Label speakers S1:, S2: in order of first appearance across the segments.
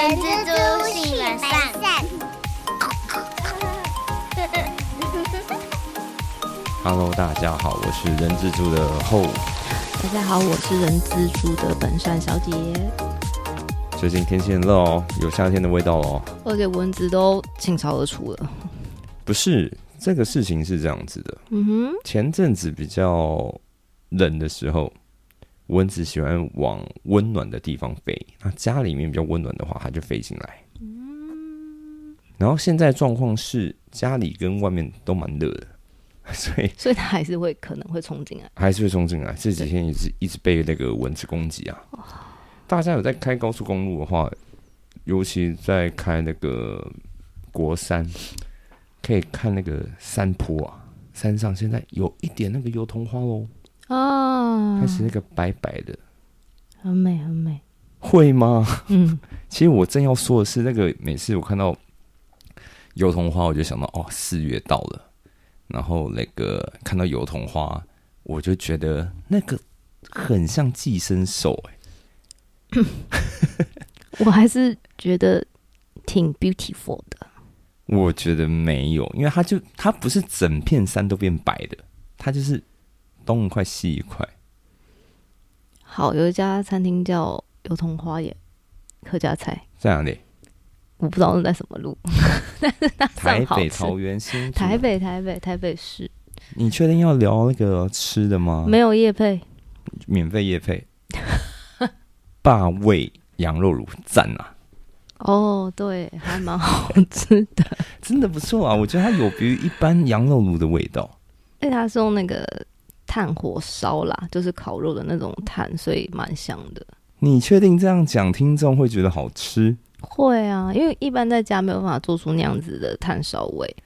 S1: 人蜘蛛性本善。
S2: Hello，大家好，我是人蜘蛛的后。
S3: 大家好，我是人蜘蛛的本善小姐，
S2: 最近天气很热哦，有夏天的味道哦。
S3: 而且蚊子都倾巢而出了。
S2: 不是，这个事情是这样子的。
S3: 嗯哼，
S2: 前阵子比较冷的时候，蚊子喜欢往温暖的地方飞。那家里面比较温暖的话，它就飞进来。然后现在状况是家里跟外面都蛮热的，所以
S3: 所以它还是会可能会冲进来。
S2: 还是会冲进来。这几天一直一直被那个蚊子攻击啊！大家有在开高速公路的话，尤其在开那个国三，可以看那个山坡啊，山上现在有一点那个油桐花喽，
S3: 啊
S2: 开始那个白白的，
S3: 很美很美。
S2: 会吗？
S3: 嗯，
S2: 其实我正要说的是，那个每次我看到油桐花，我就想到哦，四月到了，然后那个看到油桐花，我就觉得那个很像寄生兽、欸，
S3: 我还是觉得挺 beautiful 的。
S2: 我觉得没有，因为它就它不是整片山都变白的，它就是东一块西一块。
S3: 好，有一家餐厅叫油桐花耶，客家菜，
S2: 在哪里？
S3: 我不知道是在什么路，但是
S2: 台北桃园新
S3: 台。北台北台北市
S2: 你确定要聊那个吃的吗？
S3: 没有叶配，
S2: 免费夜配。霸味羊肉卤赞啊！
S3: 哦，对，还蛮好吃的。
S2: 真的不错啊，我觉得它有别于一般羊肉炉的味道。
S3: 因为它是用那个炭火烧啦，就是烤肉的那种炭，所以蛮香的。
S2: 你确定这样讲，听众会觉得好吃？
S3: 会啊，因为一般在家没有办法做出那样子的炭烧味。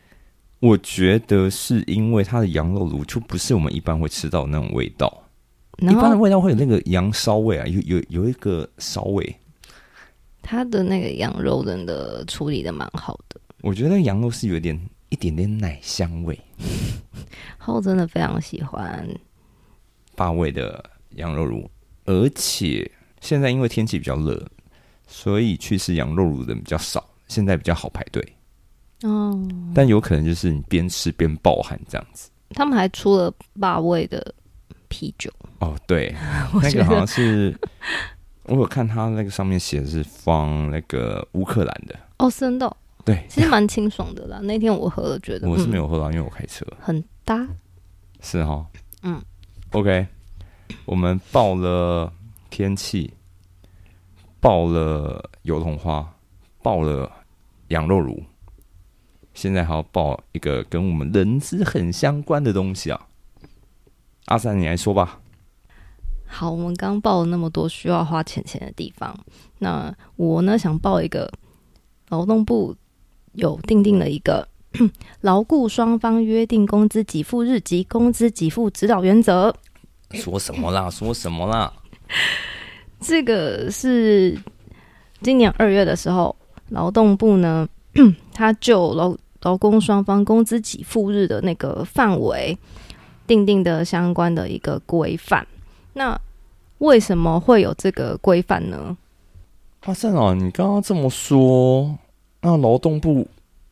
S2: 我觉得是因为它的羊肉炉就不是我们一般会吃到的那种味道，一般的味道会有那个羊烧味啊，有有有一个烧味。
S3: 它的那个羊肉真的处理的蛮好的，
S2: 我觉得羊肉是有点一点点奶香味，
S3: 后真的非常喜欢。
S2: 霸味的羊肉炉，而且现在因为天气比较热，所以去吃羊肉炉的人比较少，现在比较好排队。
S3: 哦，
S2: 但有可能就是你边吃边暴汗这样子。
S3: 他们还出了霸味的啤酒，
S2: 哦，对，那个好像是，我有看他那个上面写的是放那个乌克兰的，
S3: 哦，真的哦、
S2: 对，
S3: 其实蛮清爽的啦。那天我喝了，觉得
S2: 我是没
S3: 嗯
S2: 有喝到，因为我开车，
S3: 很搭。
S2: 是哈，
S3: 嗯
S2: ，OK，我们报了天气，报了油桐花，报了羊肉炉，现在还要报一个跟我们人资很相关的东西啊。阿三，你来说吧。
S3: 好，我们刚报了那么多需要花钱钱的地方，那我呢想报一个劳动部有定定了一个 牢固双方约定工资给付日及工资给付指导原则。
S2: 说什么啦？说什么啦？
S3: 这个是今年二月的时候，劳动部呢，他就劳劳工双方工资给付日的那个范围定定的相关的一个规范。那为什么会有这个规范呢？
S2: 阿善啊，你刚刚这么说，那劳动部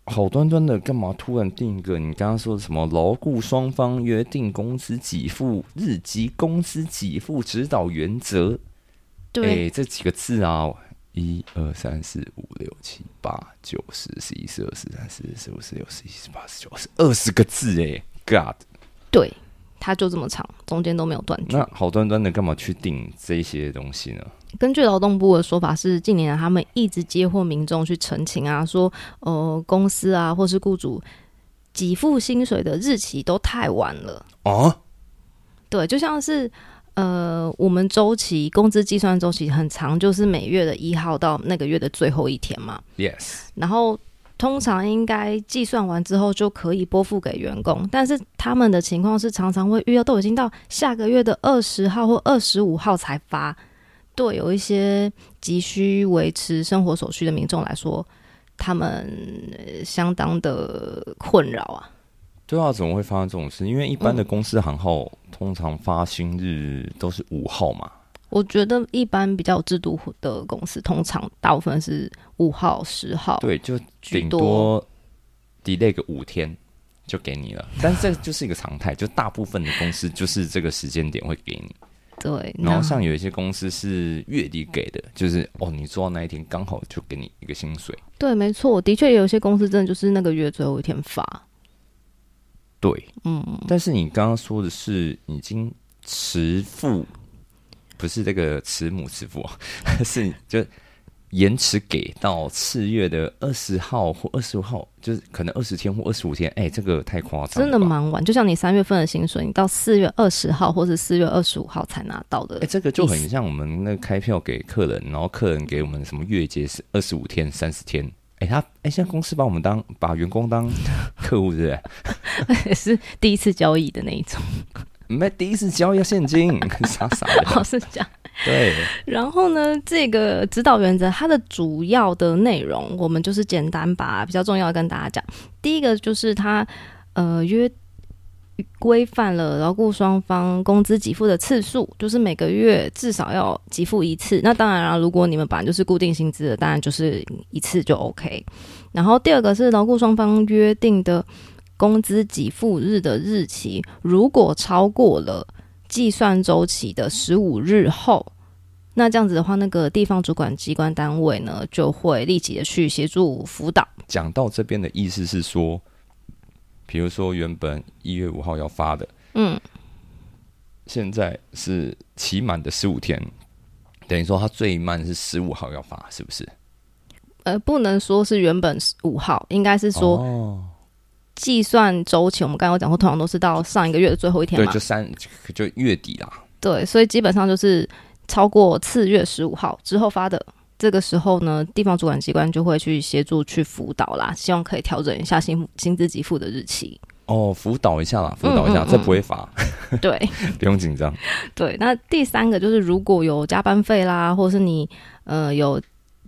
S2: 好端端的干嘛突然定一个？你刚刚说什么劳雇双方约定工资给付日及工资给付指导原则？
S3: 对，
S2: 哎这几个字啊，一二三四五六七八九十十一十二十三十四十五十六十七十八十九十二十个字哎，God！
S3: 对，它就这么长，中间都没有断句。
S2: 那好端端的干嘛去定这些东西呢？
S3: 根据劳动部的说法是，近年来他们一直接获民众去澄清啊，说呃公司啊或是雇主给付薪水的日期都太晚了。
S2: 哦，
S3: 对，就像是呃，我们周期工资计算周期很长，就是每月的一号到那个月的最后一天嘛。
S2: Yes，
S3: 然后通常应该计算完之后就可以拨付给员工，但是他们的情况是常常会遇到都已经到下个月的二十号或二十五号才发。对，有一些急需维持生活所需的民众来说，他们呃相当的困扰啊。
S2: 对啊，怎么会发生这种事？因为一般的公司行号、通常发薪日都是五号嘛，
S3: 我觉得一般比较有制度的公司，通常大部分是五号、十号，
S2: 对，就顶
S3: 多
S2: 多 delay 个五天就给你了。但是这就是一个常态，就大部分的公司就是这个时间点会给你。
S3: 对，
S2: 然后像有一些公司是月底给的，就是哦，你做到那一天刚好就给你一个薪水。
S3: 对，没错，的确有些公司真的就是那个月最后一天发，
S2: 对，
S3: 嗯，
S2: 但是你刚刚说的是已经迟付，不是这个慈母慈父啊，是就延迟给到次月的二十号或二十五号，就是可能二十天或二十五天。哎、这个太夸张了，
S3: 真的蛮晚。就像你三月份的薪水，你到四月二十号或是四月二十五号才拿到的
S2: 哎、，这个就很像我们那个开票给客人，然后客人给我们什么月结是二十五天、三十天。哎、他哎，现在公司把我们当把员工当客户，对不对？
S3: 是第一次交易的那一种，
S2: 没第一次交易要现金，傻傻
S3: 哦，
S2: 的。
S3: 是这样。
S2: 对，
S3: 然后呢，这个指导原则它的主要的内容，我们就是简单把比较重要的跟大家讲。第一个就是它呃约规范了劳雇双方工资给付的次数，就是每个月至少要给付一次。那当然了，如果你们本来就是固定薪资的，当然就是一次就 OK。然后第二个是劳雇双方约定的工资给付日的日期，如果超过了计算周期的十五日后，那这样子的话，那个地方主管机关单位呢，就会立即的去协助辅导。
S2: 讲到这边的意思是说，比如说原本一月五号要发的，
S3: 嗯，
S2: 现在是期满的十五天，等于说它最慢是十五号要发，是不是？
S3: 呃，不能说是原本五号，应该是说
S2: 哦，
S3: 计算周期。我们刚刚有讲过，通常都是到上一个月的最后一天
S2: 对，
S3: 嘛
S2: 就。三就月底啦。
S3: 对，所以基本上就是超过次月十五号之后发的。这个时候呢，地方主管机关就会去协助去辅导啦，希望可以调整一下薪薪资给付的日期。
S2: 哦，辅导一下啦，辅导一下，
S3: 嗯嗯
S2: 这不会罚，
S3: 对，
S2: 不用紧张。
S3: 对，那第三个就是如果有加班费啦，或是你呃有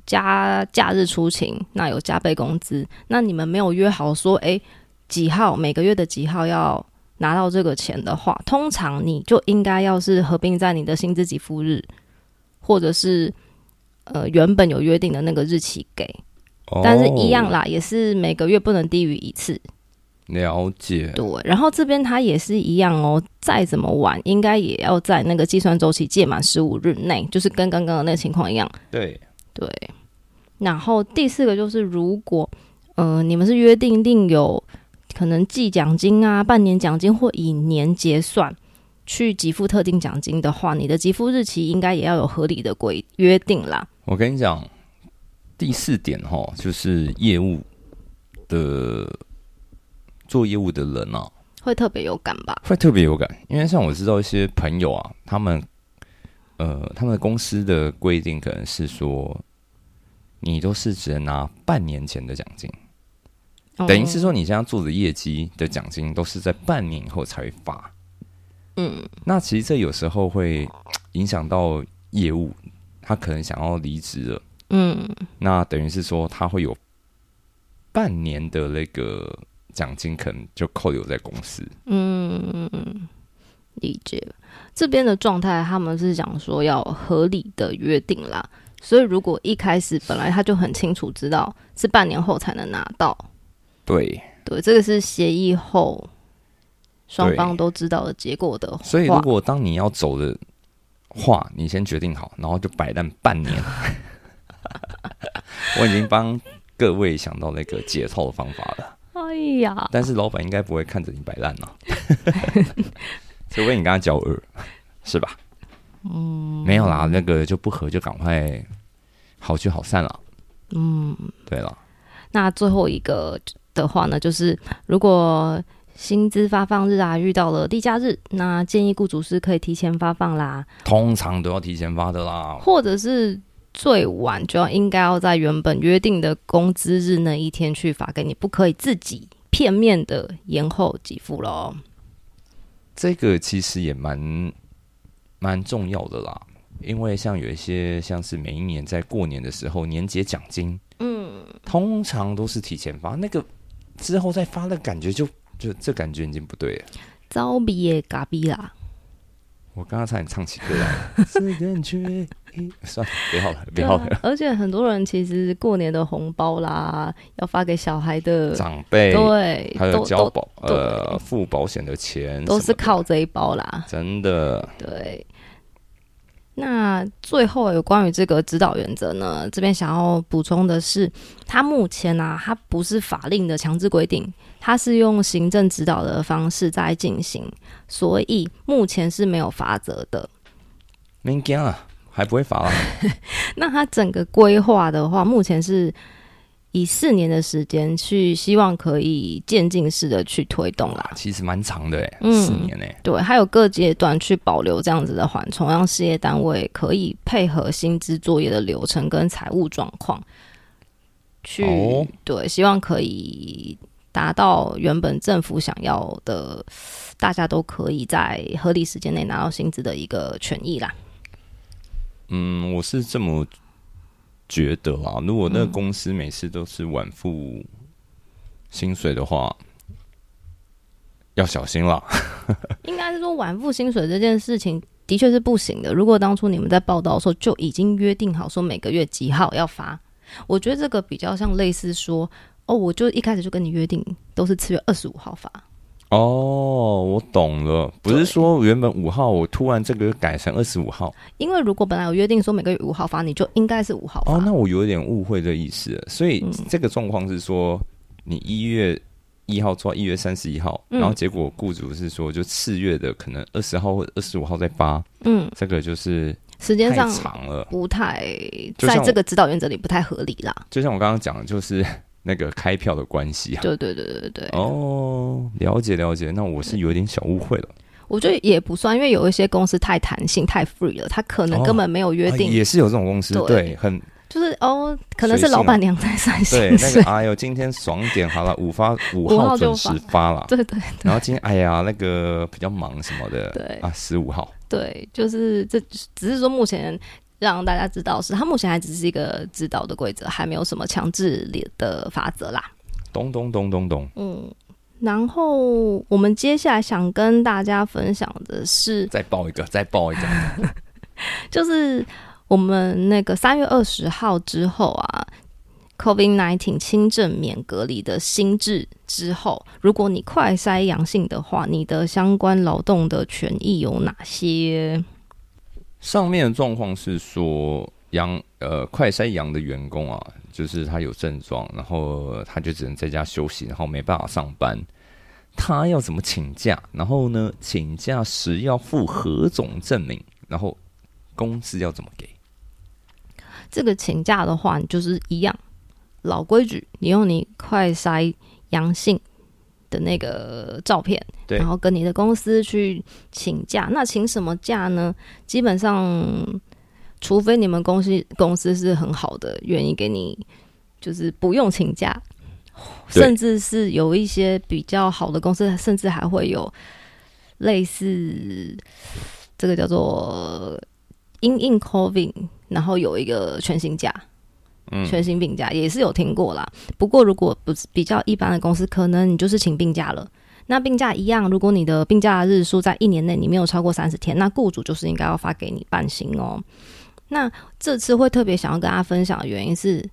S3: 加假日出勤，那有加倍工资，那你们没有约好说，诶几号每个月的几号要拿到这个钱的话，通常你就应该要是合并在你的薪资给付日，或者是呃原本有约定的那个日期给，但是一样
S2: 哦，
S3: 啦，也是每个月不能低于一次。
S2: 了解。
S3: 对，然后这边它也是一样哦，再怎么晚，应该也要在那个计算周期届满十五日内，就是跟刚刚的那个情况一样。
S2: 对，
S3: 对，然后第四个就是，如果呃你们是约定定有可能季奖金啊、半年奖金或以年结算去给付特定奖金的话，你的给付日期应该也要有合理的规约定啦。
S2: 我跟你讲，第四点哈，就是业务的做业务的人啊，
S3: 会特别有感吧？
S2: 会特别有感，因为像我知道一些朋友啊，他们呃，他们公司的规定可能是说，你都是只能拿半年前的奖金，等于是说你现在做的业绩的奖金都是在半年以后才会发。
S3: 嗯，
S2: 那其实这有时候会影响到业务，他可能想要离职了，
S3: 嗯
S2: 那等于是说他会有半年的那个奖金，可能就扣留在公司。
S3: 嗯，理解。这边的状态，他们是讲说要合理的约定啦。所以如果一开始本来他就很清楚知道是半年后才能拿到，
S2: 对，
S3: 对，这个是协议后双方都知道的结果的话。
S2: 所以如果当你要走的话，你先决定好，然后就摆烂半年。我已经帮各位想到那个解套的方法了，
S3: 哎呀，
S2: 但是老板应该不会看着你摆烂啊，除非你跟他交恶，是吧？嗯，没有啦，那个就不合就赶快好聚好散了。
S3: 嗯，
S2: 对了，
S3: 那最后一个的话呢，就是如果薪资发放日啊遇到了例假日，那建议雇主是可以提前发放啦，
S2: 通常都要提前发的啦。
S3: 或者是最晚就要应该要在原本约定的工资日那一天去发给你，不可以自己片面的延后给付喽。
S2: 这个其实也蛮蛮重要的啦，因为像有一些像是每一年在过年的时候年节奖金，
S3: 嗯，
S2: 通常都是提前发，那个之后再发的感觉就就这感觉已经不对了。
S3: 招比也嘎比啦，
S2: 我刚刚差点唱起歌来了。这感觉，算了，别好了，别好了。
S3: 啊而且很多人其实过年的红包啦，要发给小孩的，
S2: 长辈
S3: 对，
S2: 还有交保呃付保险的钱
S3: 都是靠这一包啦。
S2: 真的
S3: 对。那最后有关于这个指导原则呢，这边想要补充的是，它目前啊，它不是法令的强制规定，它是用行政指导的方式在进行，所以目前是没有罚则的。
S2: 没惊啊，还不会罚啊。
S3: 那它整个规划的话，目前是以四年的时间去，希望可以渐进式的去推动啦。
S2: 其实蛮长的哎，
S3: 嗯
S2: 四年哎。
S3: 对，还有各阶段去保留这样子的缓冲，让事业单位可以配合薪资作业的流程跟财务状况，去、
S2: 哦
S3: 对，希望可以达到原本政府想要的，大家都可以在合理时间内拿到薪资的一个权益啦。
S2: 嗯，我是这么觉得啊。如果那个
S3: 嗯
S2: 公司每次都是晚付薪水的话，要小心了。
S3: 应该是说晚付薪水这件事情的确是不行的。如果当初你们在报道的时候就已经约定好说每个月几号要发，我觉得这个比较像类似说，哦，我就一开始就跟你约定都是次月二十五号发。
S2: 哦，我懂了，不是说原本五号，我突然这个改成二十五号。
S3: 因为如果本来有约定说每个月五号发，你就应该是五号发。
S2: 哦，那我有点误会这意思了。所以
S3: 嗯
S2: 这个状况是说，你一月一号做到一月三十一号，
S3: 嗯
S2: 然后结果雇主是说，就次月的可能二十号或二十五号再发，
S3: 嗯，
S2: 这个就是
S3: 时间上
S2: 长了。
S3: 不太在这个指导原则里不太合理啦。
S2: 就像我刚刚讲的，就是那个开票的关系啊。
S3: 对对对对对，
S2: 哦，了解了解，那我是有点小误会了。
S3: 我觉得也不算，因为有一些公司太弹性、太 free 了，他可能
S2: 哦
S3: 根本没有约定，
S2: 啊也是有这种公司，
S3: 对。
S2: 对，很
S3: 就是哦，可能是老板娘在算
S2: 对
S3: 薪水
S2: 那个。哎呦，今天爽点好了，五发五
S3: 五
S2: 号准时发了，
S3: 对对。
S2: 然后今天哎呀那个比较忙什么的，
S3: 对。
S2: 啊十五号，
S3: 对，就是这只是说目前让大家知道是，它目前还只是一个指导的规则，还没有什么强制的法则啦。
S2: 咚咚咚咚咚，
S3: 嗯，然后我们接下来想跟大家分享的是，
S2: 再报一个，再报一个，
S3: 就是我们那个三月二十号之后啊，COVID nineteen 轻症免隔离的新制之后，如果你快筛阳性的话，你的相关劳动的权益有哪些？
S2: 上面的状况是说，阳呃快筛阳的员工啊，就是他有症状，然后他就只能在家休息，然后没办法上班。他要怎么请假？然后呢，请假时要附何种证明？然后公司要怎么给？
S3: 这个请假的话，就是一样老规矩，你用你快筛阳性的那个照片，然后跟你的公司去请假。那请什么假呢？基本上，除非你们公司公司是很好的，愿意给你就是不用请假，甚至是有一些比较好的公司，甚至还会有类似这个叫做因应 COVID，然后有一个全薪假。全薪病假也是有听过啦。不过如果不是比较一般的公司，可能你就是请病假了。那病假一样，如果你的病假日数在一年内你没有超过三十天，那雇主就是应该要发给你半薪哦。那这次会特别想要跟大家分享的原因是，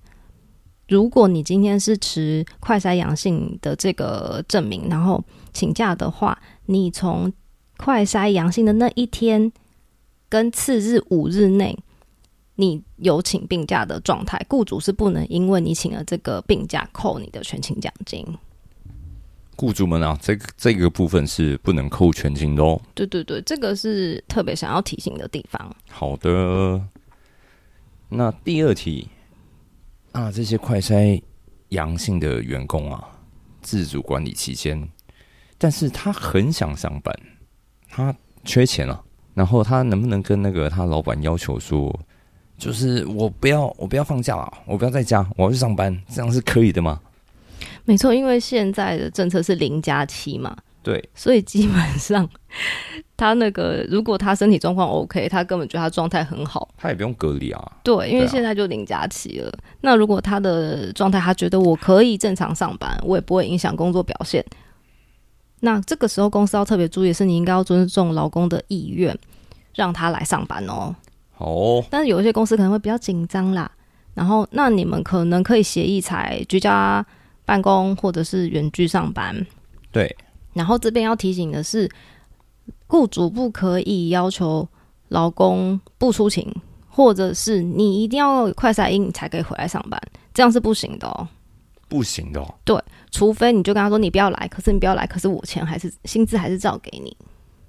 S3: 如果你今天是持快筛阳性的这个证明，然后请假的话，你从快筛阳性的那一天跟次日五日内，你有请病假的状态，雇主是不能因为你请了这个病假扣你的全勤奖金。
S2: 雇主们啊，这个这个部分是不能扣全勤的哦。
S3: 对对对，这个是特别想要提醒的地方。
S2: 好的，那第二题啊，这些快筛阳性的员工啊，自主管理期间，但是他很想上班，他缺钱啊，然后他能不能跟那个他老板要求说，就是我不要我不要放假了，我不要在家，我要去上班，这样是可以的吗？
S3: 没错，因为现在的政策是零加七嘛，
S2: 对，
S3: 所以基本上他那个如果他身体状况 OK，他根本觉得他状态很好。
S2: 他也不用隔离啊。
S3: 对，因为现在就零加七了。那如果他的状态，他觉得我可以正常上班，我也不会影响工作表现。那这个时候公司要特别注意的是，你应该要尊重劳工的意愿。让他来上班哦。
S2: 好哦，
S3: 但是有一些公司可能会比较紧张啦，然后那你们可能可以协议才居家办公或者是远距上班。
S2: 对，
S3: 然后这边要提醒的是，雇主不可以要求劳工不出勤，或者是你一定要有快筛阴你才可以回来上班，这样是不行的哦。
S2: 不行的哦。
S3: 对除非你就跟他说你不要来，可是你不要来，可是我钱还是薪资还是照给你。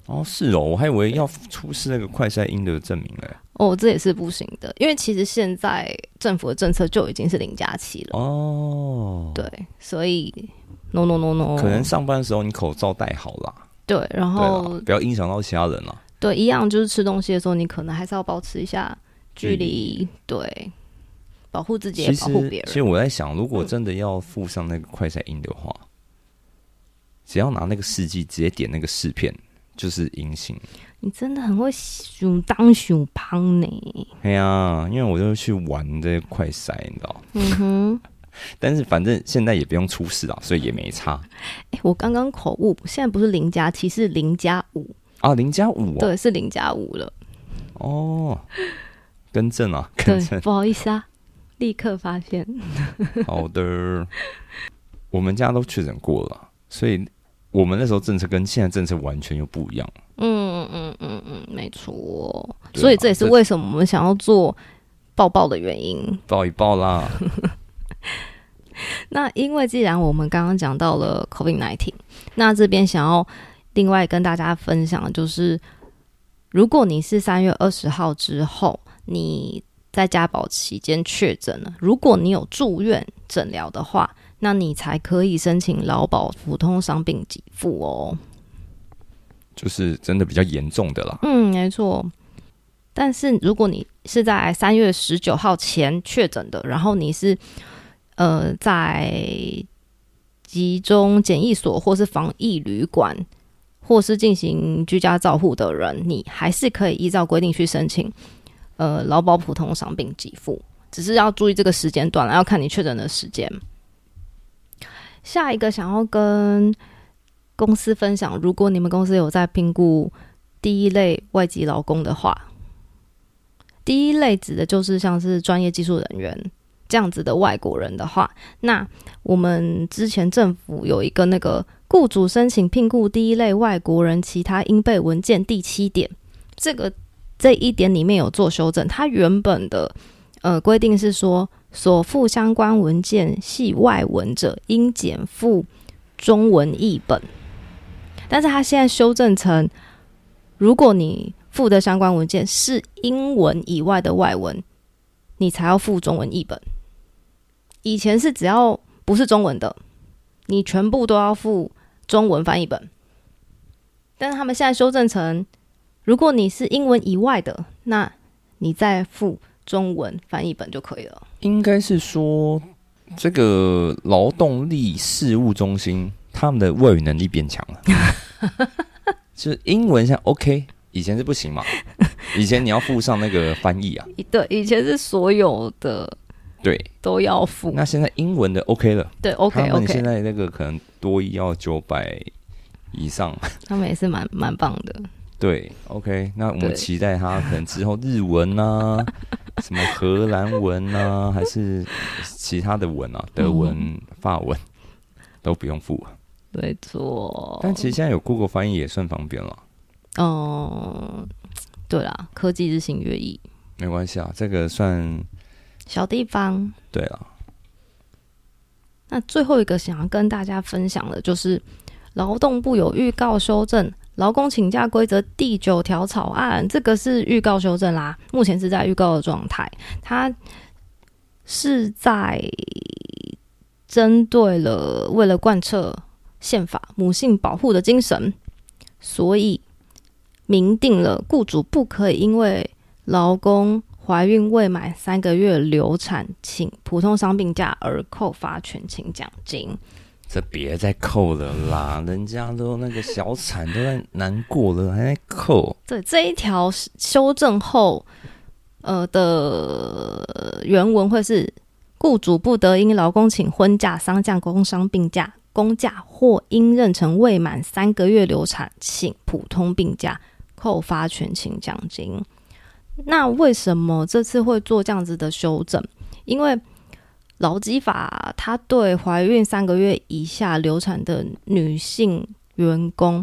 S2: 哦，是哦，我还以为要出示那个快筛阴的证明嘞。
S3: 哦，这也是不行的，因为其实现在政府的政策就已经是零假期了。
S2: 哦，
S3: 对，所以 no no no no，
S2: 可能上班的时候你口罩戴好啦，
S3: 对，然
S2: 对
S3: 后，
S2: 不要影响到其他人啦。
S3: 对一样就是吃东西的时候，你可能还是要保持一下距离，对，保护自己也
S2: 其
S3: 保护别
S2: 人，其实。我在想，如果真的要附上那个快筛阴的话，只要拿那个试剂直接点那个试片，就是阴性。
S3: 你真的很会熊当熊胖呢。
S2: 哎呀，因为我就去玩这个快筛，你知道。
S3: 嗯哼，
S2: 但是反正现在也不用出事啊，所以也没差
S3: 哎、我刚刚口误，现在不是零加七，是零加五，
S2: 啊。零加五哦，
S3: 对，是零加五了。
S2: 哦，更正啊，更，正。
S3: 不好意思啊，立刻发现。
S2: 好的，我们家都确诊过了，所以我们那时候政策跟现在政策完全又不一样。
S3: 嗯嗯嗯嗯，没错。所以这也是
S2: 这
S3: 为什么我们想要做抱抱的原因。
S2: 抱一抱啦，
S3: 那因为既然我们刚刚讲到了 COVID nineteen，那这边想要另外跟大家分享的就是，如果你是三月二十号之后你在家保期间确诊了，如果你有住院诊疗的话，那你才可以申请劳保普通伤病给付哦。
S2: 就是真的比较严重的啦。
S3: 嗯，没错。但是如果你是在三月十九号前确诊的，然后你是呃在集中检疫所或是防疫旅馆，或是进行居家照护的人，你还是可以依照规定去申请呃劳保普通伤病给付，只是要注意这个时间段了，要看你确诊的时间。下一个想要跟公司分享，如果你们公司有在评估第一类外籍劳工的话，第一类指的就是像是专业技术人员这样子的外国人的话，那我们之前政府有一个那个雇主申请聘雇第一类外国人其他应备文件第七点，这个这一点里面有做修正，它原本的呃规定是说，所附相关文件系外文者，应减附中文译本。但是它现在修正成，如果你附的相关文件是英文以外的外文，你才要附中文译本。以前是只要不是中文的，你全部都要附中文翻译本。但是他们现在修正成，如果你是英文以外的，那你再附中文翻译本就可以了。
S2: 应该是说，这个劳动力事务中心他们的外语能力变强了，就是英文像 OK，以前是不行嘛，以前你要附上那个翻译啊，
S3: 对，以前是所有的
S2: 对，
S3: 都要附。
S2: 那现在英文的 OK 了。
S3: 对，OK
S2: 他们现在那个可能多一要九百以上，
S3: 他们也是蛮蛮棒的。
S2: 对，OK，那我们期待他可能之后日文啊，什么荷兰文啊，还是其他的文啊，德文、法文都不用付。
S3: 没错。
S2: 但其实现在有 Google 翻译也算方便了，
S3: 嗯，对啦，科技日新月异，
S2: 没关系啊，这个算
S3: 小地方。
S2: 对了。
S3: 那最后一个想要跟大家分享的就是，劳动部有预告修正劳工请假规则第九条草案，这个是预告修正啦，目前是在预告的状态，它是在针对了为了贯彻宪法母性保护的精神，所以明定了雇主不可以因为劳工怀孕未满三个月流产请普通伤病假而扣发全勤奖金。
S2: 这别再扣了啦，人家都那个小产都在难过了，还在扣。
S3: 对这一条修正后，呃的原文会是：雇主不得因劳工请婚假、丧假、工伤病假、公假或因妊娠未满三个月流产请普通病假，扣发全勤奖金。那为什么这次会做这样子的修正？因为劳基法它对怀孕三个月以下流产的女性员工，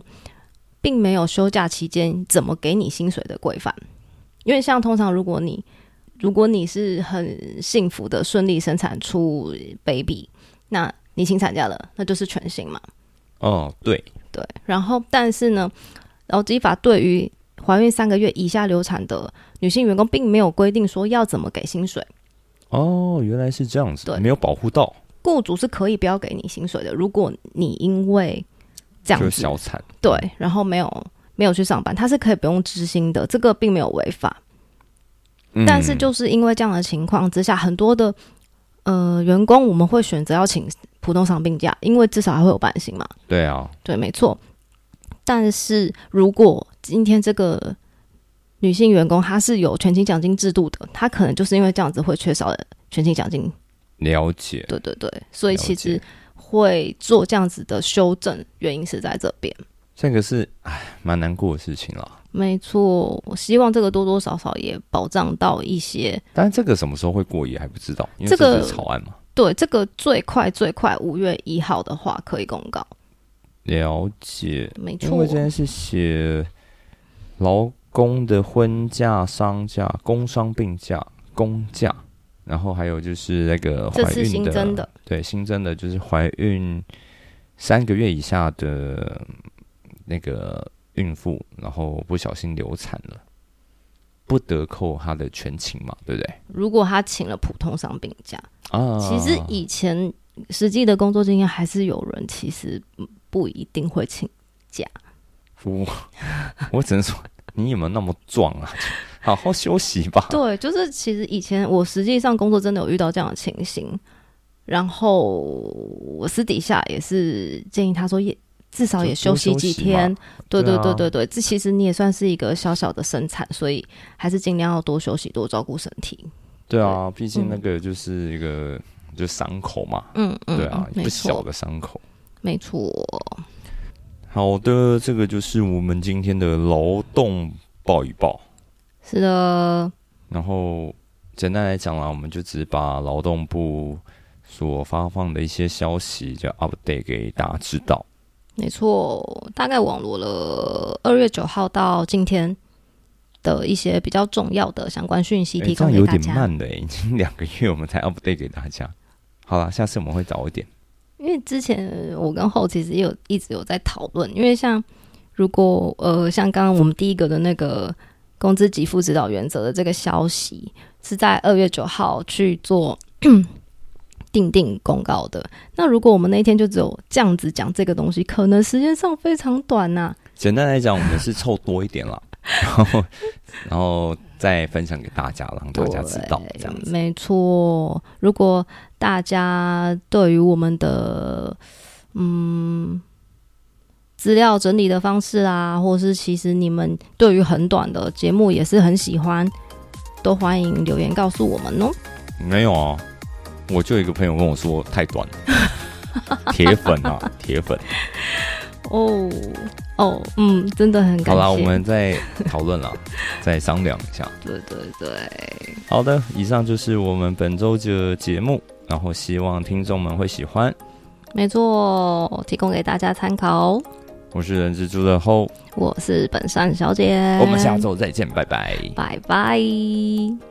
S3: 并没有休假期间怎么给你薪水的规范。因为像通常如果你如果你是很幸福的顺利生产出 baby，那你请产假了，那就是全薪嘛。
S2: 哦，对
S3: 对。然后，但是呢，劳基法对于怀孕三个月以下流产的女性员工，并没有规定说要怎么给薪水。
S2: 哦，原来是这样子，
S3: 对
S2: 没有保护到，
S3: 雇主是可以不要给你薪水的。如果你因为这样子
S2: 就小产，
S3: 对，然后没有没有去上班，他是可以不用知薪的，这个并没有违法。
S2: 嗯
S3: 但是就是因为这样的情况之下，很多的呃员工我们会选择要请普通伤病假，因为至少还会有半薪嘛。
S2: 对啊，
S3: 对，没错。但是如果今天这个女性员工她是有全勤奖金制度的，她可能就是因为这样子会缺少了全勤奖金。
S2: 了解，
S3: 对对对，所以其实会做这样子的修正，原因是在这边。
S2: 这个是唉蛮难过的事情啦。
S3: 没错，我希望这个多多少少也保障到一些。
S2: 但是这个什么时候会过也还不知道，因为
S3: 这个
S2: 草案嘛。
S3: 对，这个最快最快五月一号的话可以公告。
S2: 了解，
S3: 没错
S2: 因为，这边是写劳工的婚假、丧假、工伤病假、公假，然后还有就是那个怀孕
S3: 新增的，
S2: 对新增的就是怀孕三个月以下的那个孕妇，然后不小心流产了，不得扣她的全勤嘛，对不对？
S3: 如果她请了普通伤病假，
S2: 啊，
S3: 其实以前实际的工作经验还是有人其实嗯不一定会请假。
S2: 我 我只能说，你有没有那么壮啊？好好休息吧。
S3: 对，就是其实以前我实际上工作真的有遇到这样的情形，然后我私底下也是建议他说也至少也休息几天。对对
S2: 对啊
S3: 对对对，这其实你也算是一个小小的生产，所以还是尽量要多休息，多照顾身体。
S2: 对啊，毕竟那个就是一个、就伤口嘛，
S3: 嗯嗯，
S2: 对啊，
S3: 没
S2: 不小的伤口。
S3: 没错。
S2: 好的，这个就是我们今天的劳动报一报。
S3: 是的，
S2: 然后简单来讲啦，我们就只把劳动部所发放的一些消息就 update 给大家知道。
S3: 没错，大概网罗了二月九号到今天的一些比较重要的相关讯息，提
S2: 诶这样有点
S3: 供给大家。
S2: 慢的、已经两个月我们才 update 给大家。好啦，下次我们会早一点。
S3: 因为之前我跟后其实也有一直有在讨论，因为像如果呃像刚刚我们第一个的那个工资给付指导原则的这个消息是在二月九号去做 定定公告的，那如果我们那一天就只有这样子讲这个东西，可能时间上非常短呐、
S2: 简单来讲，我们是凑多一点啦，然后然后再分享给大家，让大家知道这样子。
S3: 没错，如果大家对于我们的嗯资料整理的方式啊，或是其实你们对于很短的节目也是很喜欢，都欢迎留言告诉我们哦。
S2: 没有啊，我就有一个朋友跟我说太短了，铁粉啊，铁粉。
S3: 哦哦，嗯，真的很感谢。
S2: 好啦，我们再讨论了，再商量一下。
S3: 对对对，
S2: 好的，以上就是我们本周的节目，然后希望听众们会喜欢。
S3: 没错，提供给大家参考。
S2: 我是人蜘蛛的后，
S3: 我是本善小姐，
S2: 我们下周再见，拜拜。
S3: 拜拜。